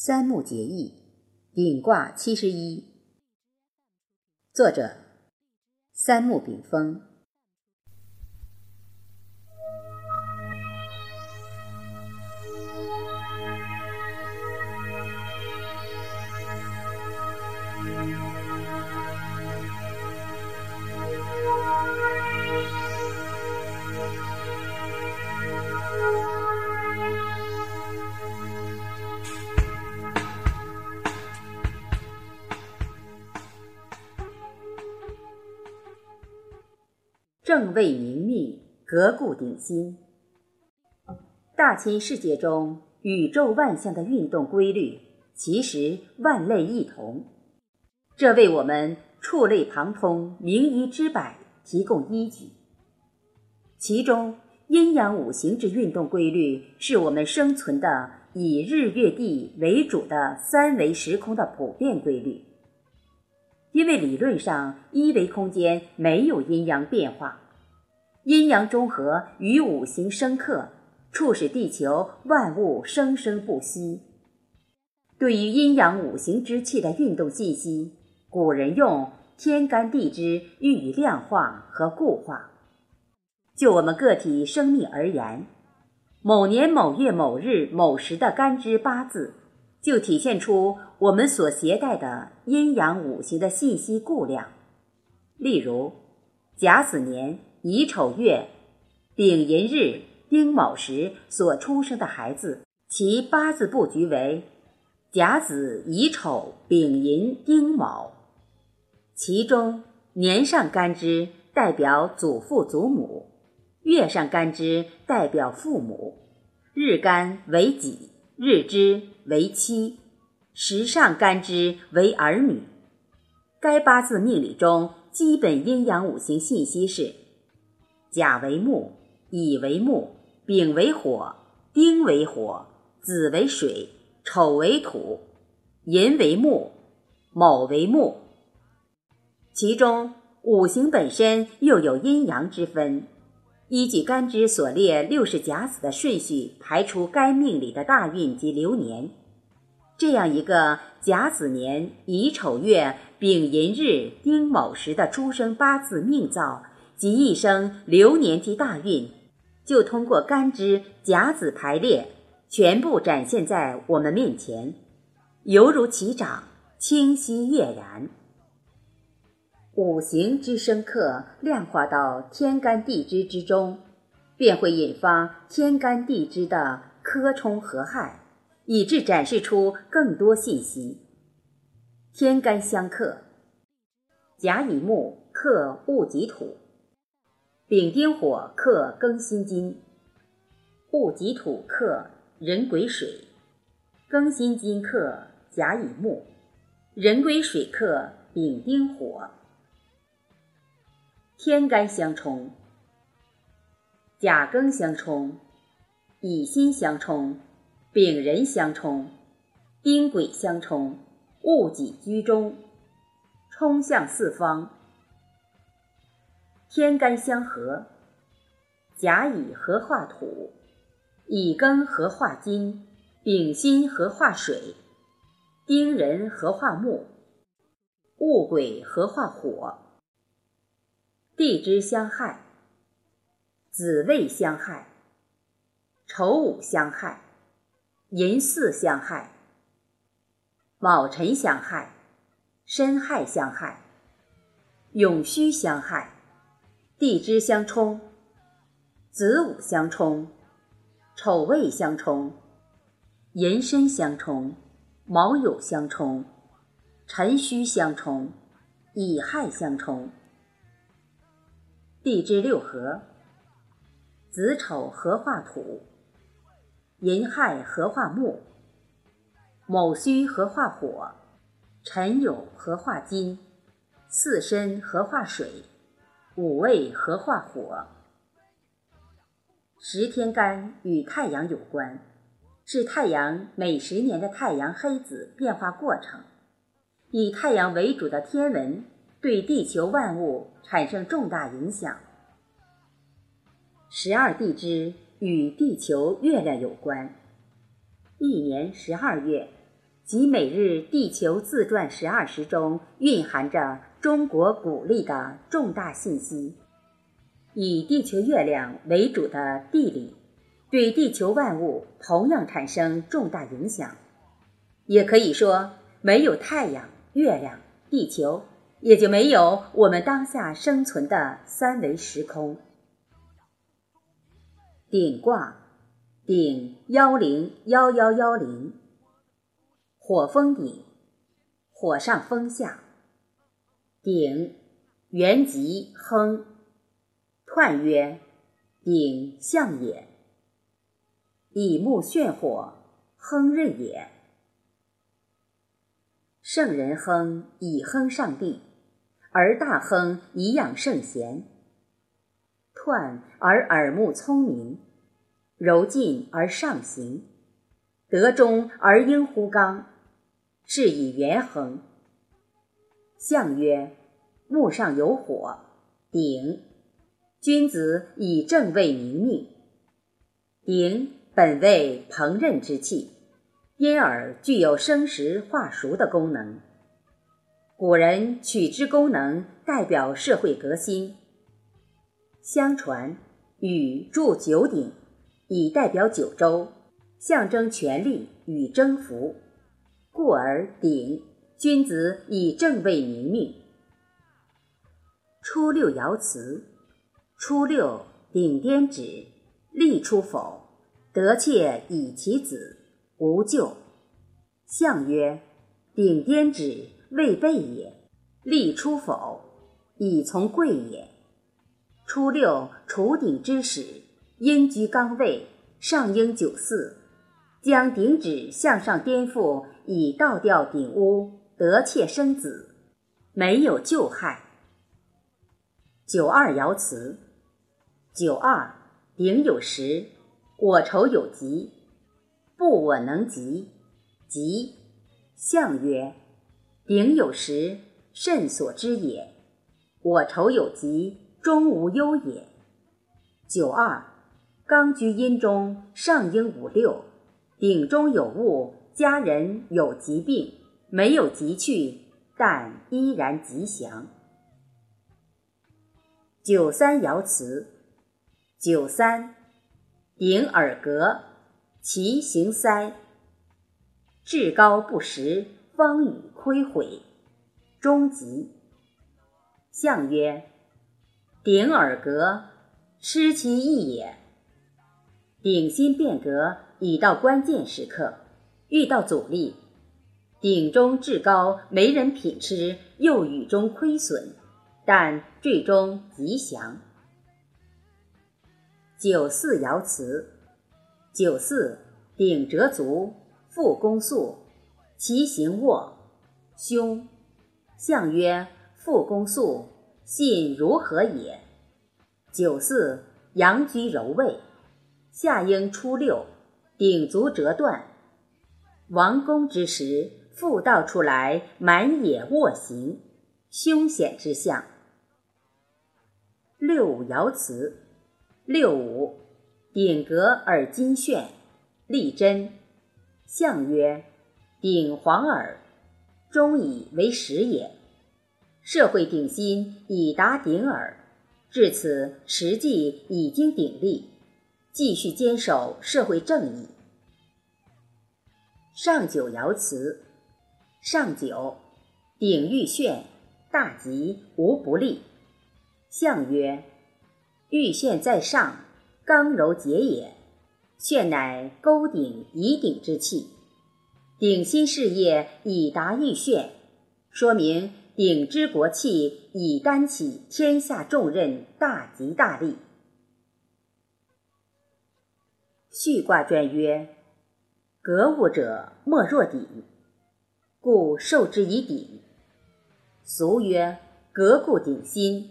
三木结义，顶卦七十一。作者：三木炳峰。正位明命，革故鼎新。大千世界中，宇宙万象的运动规律，其实万类异同。这为我们触类旁通、明夷知百提供依据。其中，阴阳五行之运动规律，是我们生存的以日月地为主的三维时空的普遍规律。因为理论上一维空间没有阴阳变化，阴阳中和与五行生克，促使地球万物生生不息。对于阴阳五行之气的运动信息，古人用天干地支予以量化和固化。就我们个体生命而言，某年某月某日某时的干支八字。就体现出我们所携带的阴阳五行的信息固量。例如，甲子年乙丑月丙寅日丁卯时所出生的孩子，其八字布局为甲子乙丑丙寅丁卯，其中年上干支代表祖父祖母，月上干支代表父母，日干为己。日支为妻，时上干支为儿女。该八字命理中基本阴阳五行信息是：甲为木，乙为木，丙为火，丁为火，子为水，丑为土，寅为木，卯为木。其中五行本身又有阴阳之分。依据干支所列六十甲子的顺序排出该命里的大运及流年，这样一个甲子年乙丑月丙寅日丁卯时的出生八字命造及一生流年及大运，就通过干支甲子排列，全部展现在我们面前，犹如其掌，清晰跃然。五行之生克量化到天干地支之中，便会引发天干地支的克冲合害，以致展示出更多信息。天干相克，甲乙木克戊己土，丙丁火克庚辛金，戊己土克壬癸水，庚辛金克甲乙木，壬癸水克丙丁火。天干相冲，甲庚相冲，乙辛相冲，丙壬相冲，丁癸相冲，戊己居中，冲向四方。天干相合，甲乙合化土，乙庚合化金，丙辛合化水，丁壬合化木，戊癸合化火。地支相害，子未相害，丑午相害，寅巳相害，卯辰相害，申亥相害，酉戌相害。地支相冲，子午相冲，丑未相冲，寅申相冲，卯酉相冲，辰戌相冲，乙亥相冲。地支六合，子丑合化土，寅亥合化木，卯戌合化火，辰酉合化金，巳申合化水，五味合化火。十天干与太阳有关，是太阳每十年的太阳黑子变化过程。以太阳为主的天文。对地球万物产生重大影响。十二地支与地球、月亮有关。一年十二月，即每日地球自转十二时中蕴含着中国古历的重大信息。以地球月亮为主的地理，对地球万物同样产生重大影响。也可以说，没有太阳、月亮、地球，也就没有我们当下生存的三维时空。顶卦，顶幺零幺幺幺零。火风顶，火上风下。鼎，元吉亨。彖曰：鼎象也。以木眩火，亨刃也。圣人亨以亨上帝，而大亨以养圣贤。彖而耳目聪明，柔进而上行，德中而应乎刚。是以元亨。象曰：木上有火，鼎。君子以正位明命。鼎本为烹饪之器，因而具有生食化熟的功能。古人取之功能，代表社会革新。相传，禹铸九鼎，以代表九州，象征权力与征服。故而鼎，君子以正位明命。初六爻辞：初六，鼎颠止，立出否？得妾以其子，无咎。象曰：鼎颠止，未备也；立出否？以从贵也。初六，处鼎之始，因居刚位，上应九四。将鼎指向上颠覆，以倒吊鼎屋，得妾生子，没有旧害。九二爻辞：九二，鼎有时，我愁有疾，不我能及，疾。象曰：鼎有时，甚所之也；我愁有疾，终无忧也。九二，刚居阴中，上应五六。鼎中有物，家人有疾病，没有吉去，但依然吉祥。九三爻辞：九三，鼎耳革，其形塞。至高不实，方与亏毁，终极。象曰：鼎耳革，失其意也。鼎心变革。已到关键时刻，遇到阻力，鼎中至高没人品吃，又雨中亏损，但最终吉祥。九四爻辞：九四，鼎折足，复公素，其行卧，凶。象曰：复公素，信如何也？九四，阳居柔位，下应初六。鼎足折断，王宫之时，复道出来，满野卧行，凶险之象。六五爻辞：六五，鼎革而金炫，立贞。象曰：鼎黄耳，终以为始也。社会鼎新以达鼎耳，至此实际已经鼎立。继续坚守社会正义。上九爻辞：上九，鼎欲炫，大吉，无不利。象曰：玉炫在上，刚柔节也。炫乃勾鼎以鼎之气，鼎新事业以达欲炫，说明鼎之国气以担起天下重任，大吉大利。续卦传曰：“格物者，莫若鼎，故受之以鼎。”俗曰：“革故鼎新。”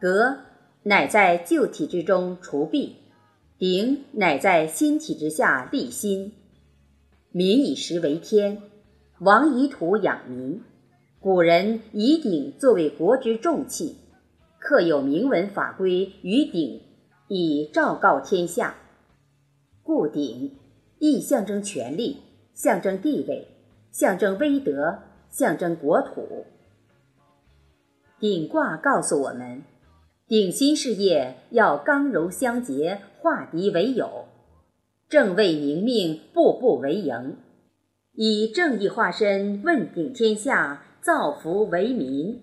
革乃在旧体之中除弊，鼎乃在新体之下立新。民以食为天，王以土养民。古人以鼎作为国之重器，刻有明文法规于鼎，以昭告天下。故鼎亦象征权力，象征地位，象征威德，象征国土。鼎卦告诉我们，鼎新事业要刚柔相结，化敌为友，正位明命，步步为营，以正义化身，问鼎天下，造福为民。